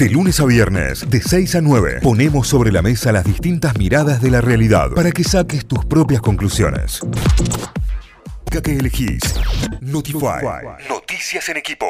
De lunes a viernes, de 6 a 9, ponemos sobre la mesa las distintas miradas de la realidad para que saques tus propias conclusiones. que elegís? Notify. Noticias en equipo.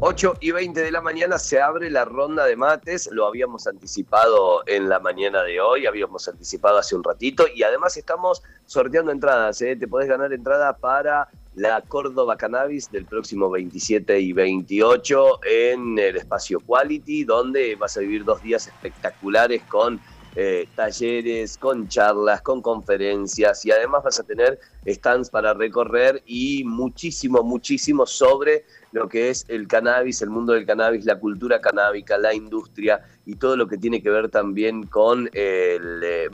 8 y 20 de la mañana se abre la ronda de mates, lo habíamos anticipado en la mañana de hoy, habíamos anticipado hace un ratito y además estamos sorteando entradas, ¿eh? te podés ganar entrada para la Córdoba Cannabis del próximo 27 y 28 en el espacio Quality, donde vas a vivir dos días espectaculares con eh, talleres, con charlas, con conferencias y además vas a tener stands para recorrer y muchísimo, muchísimo sobre lo que es el cannabis, el mundo del cannabis, la cultura canábica, la industria y todo lo que tiene que ver también con eh,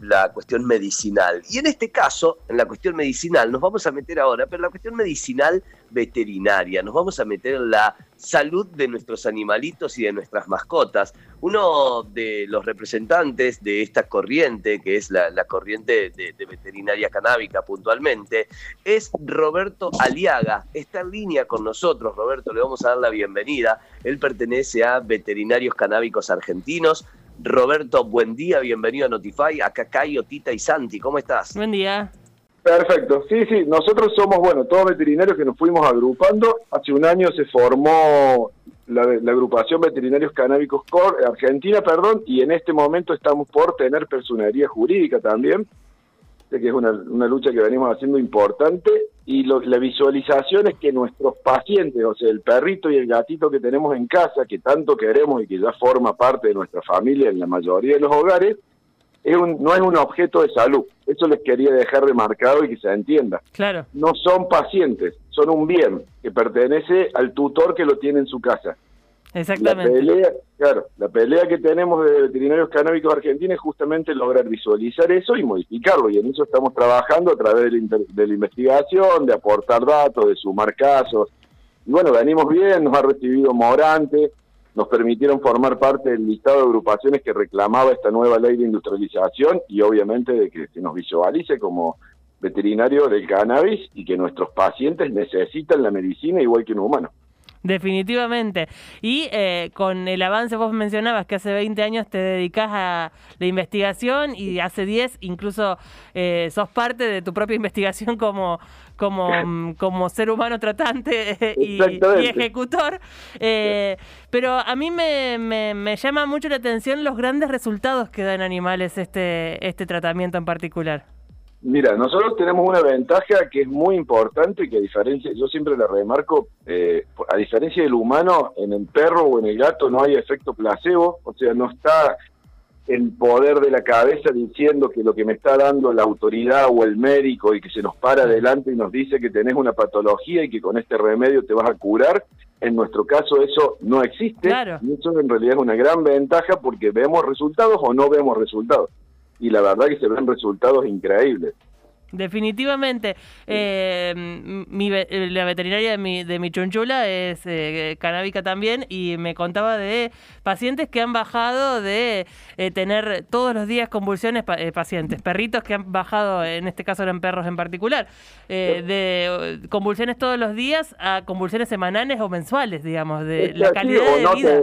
la cuestión medicinal. Y en este caso, en la cuestión medicinal, nos vamos a meter ahora, pero la cuestión medicinal veterinaria, nos vamos a meter en la salud de nuestros animalitos y de nuestras mascotas. Uno de los representantes de esta corriente, que es la, corriente de, veterinaria canábica puntualmente, es Roberto Aliaga. Está en línea con nosotros, Roberto le vamos a dar la bienvenida. Él pertenece a Veterinarios Canábicos Argentinos. Roberto, buen día, bienvenido a Notify. Acá Cayo, Tita y Santi, ¿cómo estás? Buen día. Perfecto, sí, sí, nosotros somos, bueno, todos veterinarios que nos fuimos agrupando. Hace un año se formó la, agrupación Veterinarios Canábicos Argentina, perdón, y en este momento estamos por tener personería jurídica también que es una, lucha que venimos haciendo importante, y la visualización es que nuestros pacientes, o sea, el perrito y el gatito que tenemos en casa, que tanto queremos y que ya forma parte de nuestra familia en la mayoría de los hogares, es un, no es un objeto de salud. Eso les quería dejar remarcado y que se entienda. Claro. No son pacientes, son un bien que pertenece al tutor que lo tiene en su casa. Exactamente. La pelea, claro, la pelea que tenemos de veterinarios canábicos argentinos es justamente lograr visualizar eso y modificarlo, y en eso estamos trabajando a través de la, investigación, de aportar datos, de sumar casos. Y bueno, venimos bien, nos ha recibido Morante, nos permitieron formar parte del listado de agrupaciones que reclamaba esta nueva ley de industrialización y obviamente de que se nos visualice como veterinario del cannabis y que nuestros pacientes necesitan la medicina igual que un humano. Definitivamente. Y eh, con el avance, vos mencionabas que hace 20 años te dedicas a la investigación y hace 10 incluso eh, sos parte de tu propia investigación como, como, como ser humano tratante eh, y, ejecutor. pero a mí me, me, me, llama mucho la atención los grandes resultados que dan animales este, este tratamiento en particular. Mira, nosotros tenemos una ventaja que es muy importante, que a diferencia, yo siempre la remarco, eh, a diferencia del humano, en el perro o en el gato no hay efecto placebo, o sea, no está el poder de la cabeza diciendo que lo que me está dando la autoridad o el médico y que se nos para adelante y nos dice que tenés una patología y que con este remedio te vas a curar. En nuestro caso eso no existe. Y eso en realidad es una gran ventaja porque vemos resultados o no vemos resultados y la verdad que se ven resultados increíbles. Definitivamente. Eh, mi, la veterinaria de mi, de mi chunchula es eh, canábica también y me contaba de pacientes que han bajado de eh, tener todos los días convulsiones, eh, pacientes, perritos que han bajado, en este caso eran perros en particular, de convulsiones todos los días a convulsiones semanales o mensuales, digamos, de la calidad de vida.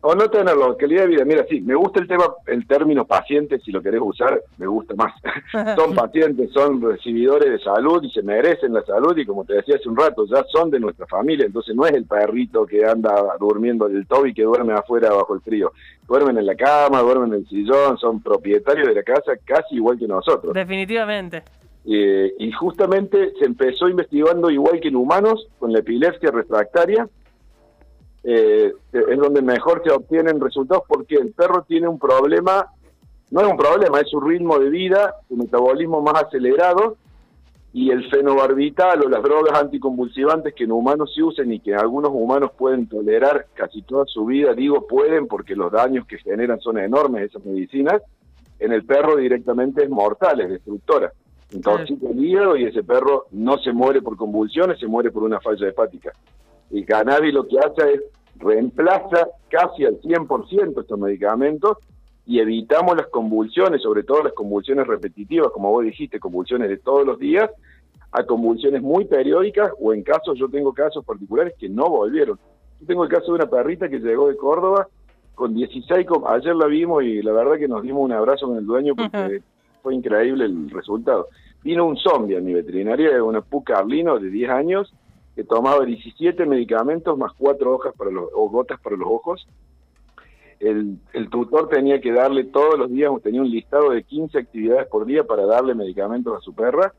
O no tenerlo, calidad de vida. Mira, sí, me gusta el tema, el término paciente, si lo querés usar, me gusta más. son pacientes, son recibidores de salud y se merecen la salud y como te decía hace un rato, ya son de nuestra familia, entonces no es el perrito que anda durmiendo en el tobi y que duerme afuera bajo el frío. Duermen en la cama, duermen en el sillón, son propietarios de la casa casi igual que nosotros. Definitivamente. Eh, y justamente se empezó investigando igual que en humanos, con la epilepsia refractaria, eh, es donde mejor se obtienen resultados porque el perro tiene un problema, no es un problema, es su ritmo de vida, su metabolismo más acelerado y el fenobarbital o las drogas anticonvulsivantes que en humanos se usan y que algunos humanos pueden tolerar casi toda su vida, digo pueden porque los daños que generan son enormes esas medicinas, en el perro directamente es mortal, es destructora. Entonces el hígado y ese perro no se muere por convulsiones, se muere por una falla hepática. El cannabis lo que hace es reemplaza casi al 100% estos medicamentos y evitamos las convulsiones, sobre todo las convulsiones repetitivas, como vos dijiste, convulsiones de todos los días, a convulsiones muy periódicas o en casos, yo tengo casos particulares que no volvieron. Yo tengo el caso de una perrita que llegó de Córdoba con 16, ayer la vimos y la verdad que nos dimos un abrazo con el dueño porque fue increíble el resultado. Vino un zombie a mi veterinaria, una puca arlino de 10 años, que tomaba 17 medicamentos más 4 hojas para los, o gotas para los ojos. El, el tutor tenía que darle todos los días, tenía un listado de 15 actividades por día para darle medicamentos a su perra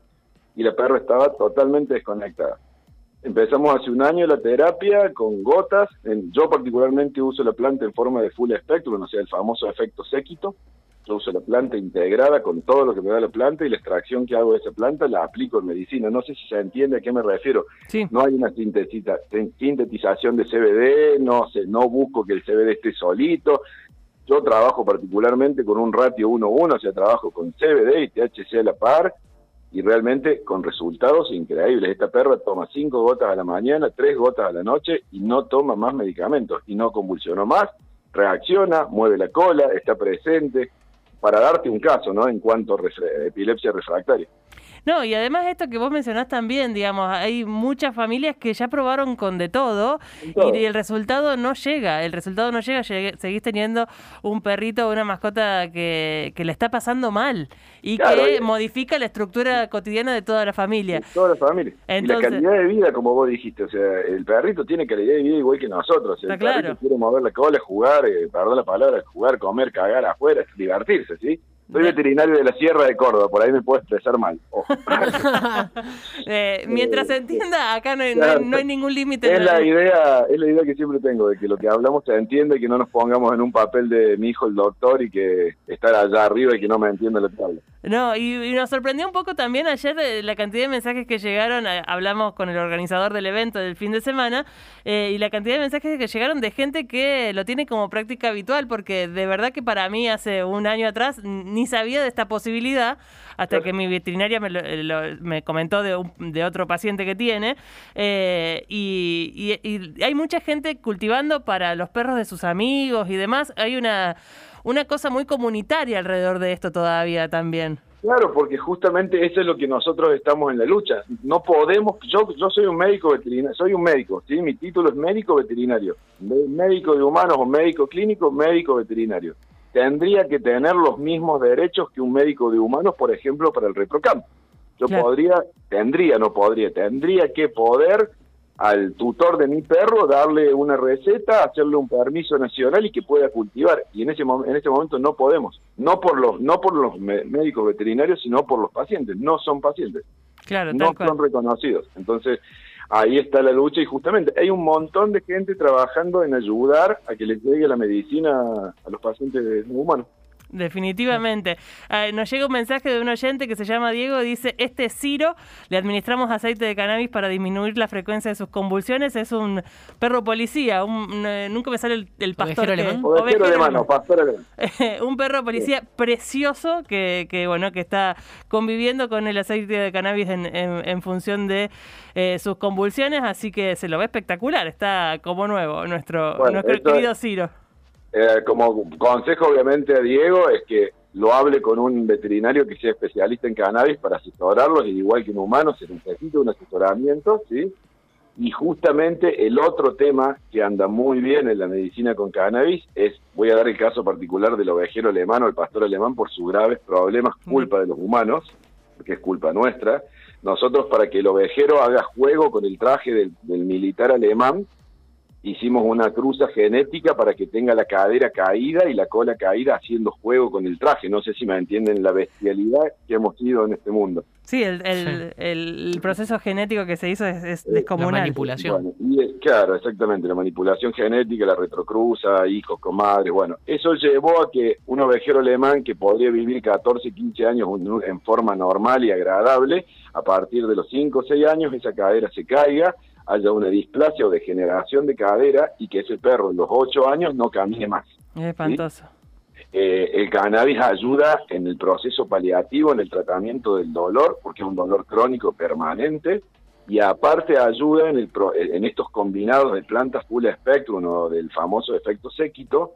y la perra estaba totalmente desconectada. Empezamos hace un año la terapia con gotas. yo particularmente uso la planta en forma de full spectrum, o sea, el famoso efecto séquito. Yo uso la planta integrada con todo lo que me da la planta y la extracción que hago de esa planta la aplico en medicina. No sé si se entiende a qué me refiero. No hay una sintetización de CBD, no sé, no busco que el CBD esté solito. Yo trabajo particularmente con un ratio 1-1, o sea, trabajo con CBD y THC a la par y realmente con resultados increíbles. Esta perra toma cinco gotas a la mañana, tres gotas a la noche y no toma más medicamentos y no convulsionó más, reacciona, mueve la cola, está presente, para darte un caso, ¿no? En cuanto a epilepsia refractaria. No, y además esto que vos mencionás también, digamos, hay muchas familias que ya probaron con de todo, y el resultado no llega, el resultado no llega, seguís teniendo un perrito o una mascota que, que le está pasando mal y que modifica la estructura cotidiana de toda la familia. toda la familia. y la calidad de vida, como vos dijiste, o sea, el perrito tiene calidad de vida igual que nosotros. El perrito quiere mover la cola, jugar, eh, perdón la palabra, jugar, comer, cagar afuera, divertirse, ¿sí? Soy veterinario de la Sierra de Córdoba, por ahí me puedo expresar mal. Eh, mientras se entienda, acá no hay, ningún límite. Es la idea, es la idea que siempre tengo, de que lo que hablamos se entiende y que no nos pongamos en un papel de mi hijo el doctor y que estar allá arriba y que no me entienda lo que habla. No, y, nos sorprendió un poco también ayer la cantidad de mensajes que llegaron, eh, hablamos con el organizador del evento del fin de semana, eh, y la cantidad de mensajes que llegaron de gente que lo tiene como práctica habitual, porque de verdad que para mí hace un año atrás ni sabía de esta posibilidad hasta que mi veterinaria me, me comentó de, de, otro paciente que tiene. Eh, y, y, hay mucha gente cultivando para los perros de sus amigos y demás. Hay una, una cosa muy comunitaria alrededor de esto todavía también. Claro, porque justamente eso es lo que nosotros estamos en la lucha. No podemos, yo yo soy un médico veterinario, soy un médico, ¿sí? mi título es médico veterinario, médico de humanos o médico clínico, médico veterinario tendría que tener los mismos derechos que un médico de humanos, por ejemplo, para el reprocampo. Yo podría, tendría, no podría, tendría que poder al tutor de mi perro darle una receta, hacerle un permiso nacional y que pueda cultivar. Y en ese en este momento no podemos, no por los no por los médicos veterinarios, sino por los pacientes. No son pacientes, claro, no son reconocidos. Entonces ahí está la lucha y justamente hay un montón de gente trabajando en ayudar a que les llegue la medicina a los pacientes humanos. Definitivamente. Ah, nos llega un mensaje de un oyente que se llama Diego, dice, este Ciro, le administramos aceite de cannabis para disminuir la frecuencia de sus convulsiones, es un perro policía, un, eh, nunca me sale el, pastor. Alemán. alemán, pastor alemán. un perro policía precioso que, que, bueno, que está conviviendo con el aceite de cannabis en, en, función de eh, sus convulsiones, así que se lo ve espectacular, está como nuevo nuestro, nuestro querido Ciro. Eh, como consejo, obviamente, a Diego es que lo hable con un veterinario que sea especialista en cannabis para asesorarlos, igual que un humano se necesita un asesoramiento, ¿sí? Y justamente el otro tema que anda muy bien en la medicina con cannabis es, voy a dar el caso particular del ovejero alemán o el pastor alemán por sus graves problemas, culpa de los humanos, porque es culpa nuestra. Nosotros para que el ovejero haga juego con el traje del militar alemán, hicimos una cruza genética para que tenga la cadera caída y la cola caída haciendo juego con el traje. No sé si me entienden la bestialidad que hemos tenido en este mundo. Sí, el, el, proceso genético que se hizo es, descomunal. La manipulación. claro, exactamente, la manipulación genética, la retrocruza, hijos, comadres, bueno, eso llevó a que un ovejero alemán que podría vivir 14, 15 años en forma normal y agradable, a partir de los 5 o 6 años esa cadera se caiga haya una displasia o degeneración de cadera y que ese perro en los ocho años no camine más. Es espantoso. Eh, el cannabis ayuda en el proceso paliativo, en el tratamiento del dolor, porque es un dolor crónico permanente, y aparte ayuda en, el en estos combinados de plantas full spectrum o del famoso efecto séquito,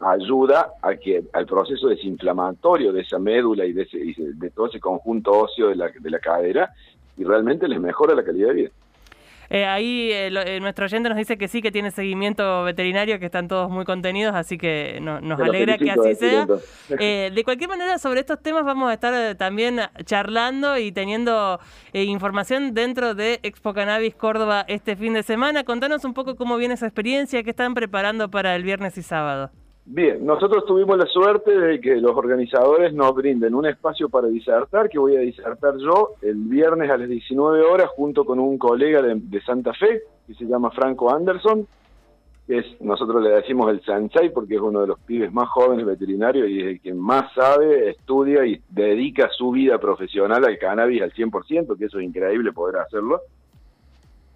ayuda a que al proceso desinflamatorio de esa médula y de, de todo ese conjunto óseo de la, de la cadera, y realmente les mejora la calidad de vida. Eh, ahí eh, lo- eh, nuestro oyente nos dice que sí, que tiene seguimiento veterinario, que están todos muy contenidos, así que no- nos alegra que así sea. Eh, de cualquier manera, sobre estos temas vamos a estar eh, también charlando y teniendo información dentro de Expo Cannabis Córdoba este fin de semana. Contanos un poco cómo viene esa experiencia, qué están preparando para el viernes y sábado. Bien, nosotros tuvimos la suerte de que los organizadores nos brinden un espacio para disertar, que voy a disertar yo el viernes a las 19 horas junto con un colega de, Santa Fe, que se llama Franco Anderson, que es, nosotros le decimos el sensei porque es uno de los pibes más jóvenes veterinarios y es el que más sabe, estudia y dedica su vida profesional al cannabis al 100%, que eso es increíble poder hacerlo.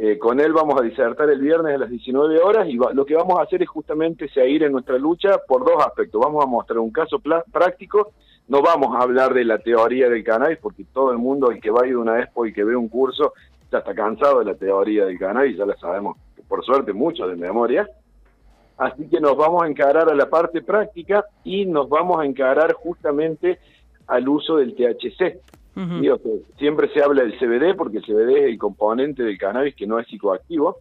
Eh, con él vamos a disertar el viernes a las 19 horas y va- lo que vamos a hacer es justamente seguir en nuestra lucha por dos aspectos. Vamos a mostrar un caso práctico, no vamos a hablar de la teoría del cannabis porque todo el mundo, el que va a ir una expo y que ve un curso, ya está cansado de la teoría del cannabis, ya la sabemos por suerte mucho de memoria. Así que nos vamos a encarar a la parte práctica y nos vamos a encarar justamente al uso del THC. Ujú. Sí, o sea, siempre se habla del CBD porque el CBD es el componente del cannabis que no es psicoactivo.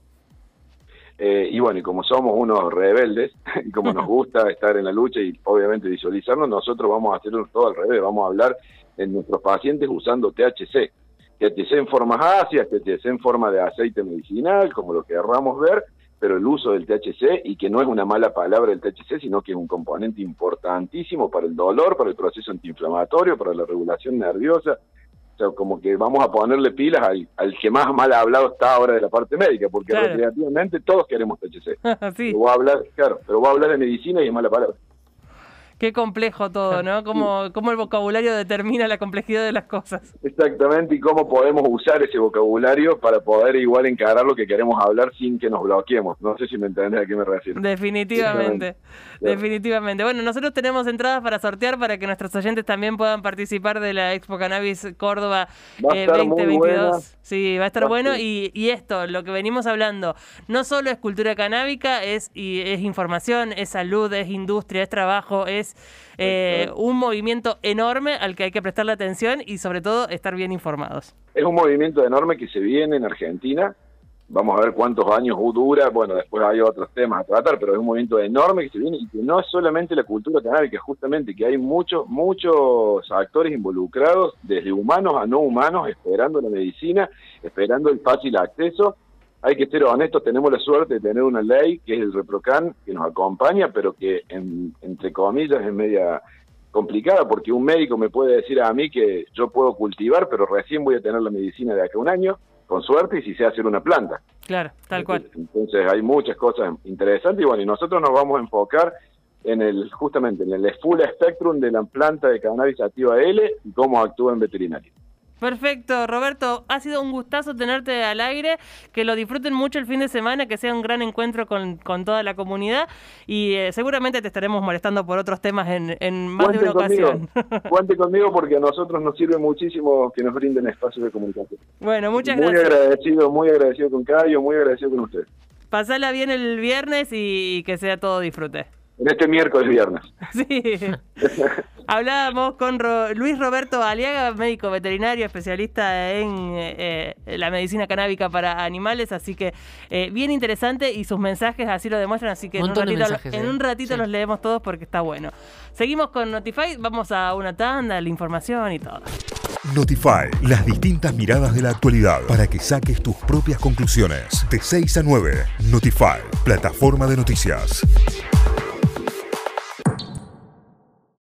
Eh, y bueno, y como somos unos rebeldes, y como nos gusta estar en la lucha y obviamente visualizarnos, nosotros vamos a hacerlo todo al revés, vamos a hablar en nuestros pacientes usando THC. THC en formas ácidas, THC en forma de aceite medicinal, como lo querramos ver, pero el uso del THC, y que no es una mala palabra el THC, sino que es un componente importantísimo para el dolor, para el proceso antiinflamatorio, para la regulación nerviosa. O sea, como que vamos a ponerle pilas al, al que más mal hablado está ahora de la parte médica, porque Claro. recreativamente todos queremos THC. sí, Pero voy a hablar, claro, pero voy a hablar de medicina y es mala palabra. Qué complejo todo, ¿no? Cómo, cómo el vocabulario determina la complejidad de las cosas. Exactamente, y cómo podemos usar ese vocabulario para poder igual encarar lo que queremos hablar sin que nos bloqueemos. No sé si me entendés a qué me refiero. Definitivamente, definitivamente. Bueno, nosotros tenemos entradas para sortear para que nuestros oyentes también puedan participar de la Expo Cannabis Córdoba eh, estar muy 2022. buena. Sí, va a estar Va bueno y, y esto, lo que venimos hablando, no solo es cultura canábica, es, y es información, es salud, es industria, es trabajo, es eh, un movimiento enorme al que hay que prestarle atención y sobre todo estar bien informados. Es un movimiento enorme que se viene en Argentina. Vamos a ver cuántos años dura. Bueno, después hay otros temas a tratar, pero es un movimiento enorme que se viene y que no es solamente la cultura canábica, justamente que hay muchos, muchos actores involucrados, desde humanos a no humanos, esperando la medicina, esperando el fácil acceso. Hay que ser honestos, tenemos la suerte de tener una ley que es el ReproCan, que nos acompaña, pero que en- entre comillas es media complicada porque un médico me puede decir a mí que yo puedo cultivar, pero recién voy a tener la medicina de acá a un año, con suerte, y si sé hacer una planta. Claro, tal cual. Entonces hay muchas cosas interesantes y bueno, y nosotros nos vamos a enfocar en el justamente en el full spectrum de la planta de cannabis sativa L y cómo actúa en veterinaria. Perfecto, Roberto. Ha sido un gustazo tenerte al aire. Que lo disfruten mucho el fin de semana, que sea un gran encuentro con, con toda la comunidad. Y eh, seguramente te estaremos molestando por otros temas en, en más de una conmigo, ocasión. cuente conmigo porque a nosotros nos sirve muchísimo que nos brinden espacios de comunicación. bueno, muchas muy gracias. agradecido, muy agradecido con Cayo, muy agradecido con usted. Pasala bien el viernes y, que sea todo disfrute. En este miércoles viernes. Sí. Hablábamos con Ro- Luis Roberto Aliaga, médico veterinario, especialista en eh, la medicina canábica para animales, así que eh, bien interesante y sus mensajes así lo demuestran, así que en un ratito, mensajes, en eh. un ratito Sí. los leemos todos porque está bueno. Seguimos con Notify, vamos a una tanda, la información y todo. Notify, las distintas miradas de la actualidad para que saques tus propias conclusiones. De 6 a 9, Notify, plataforma de noticias.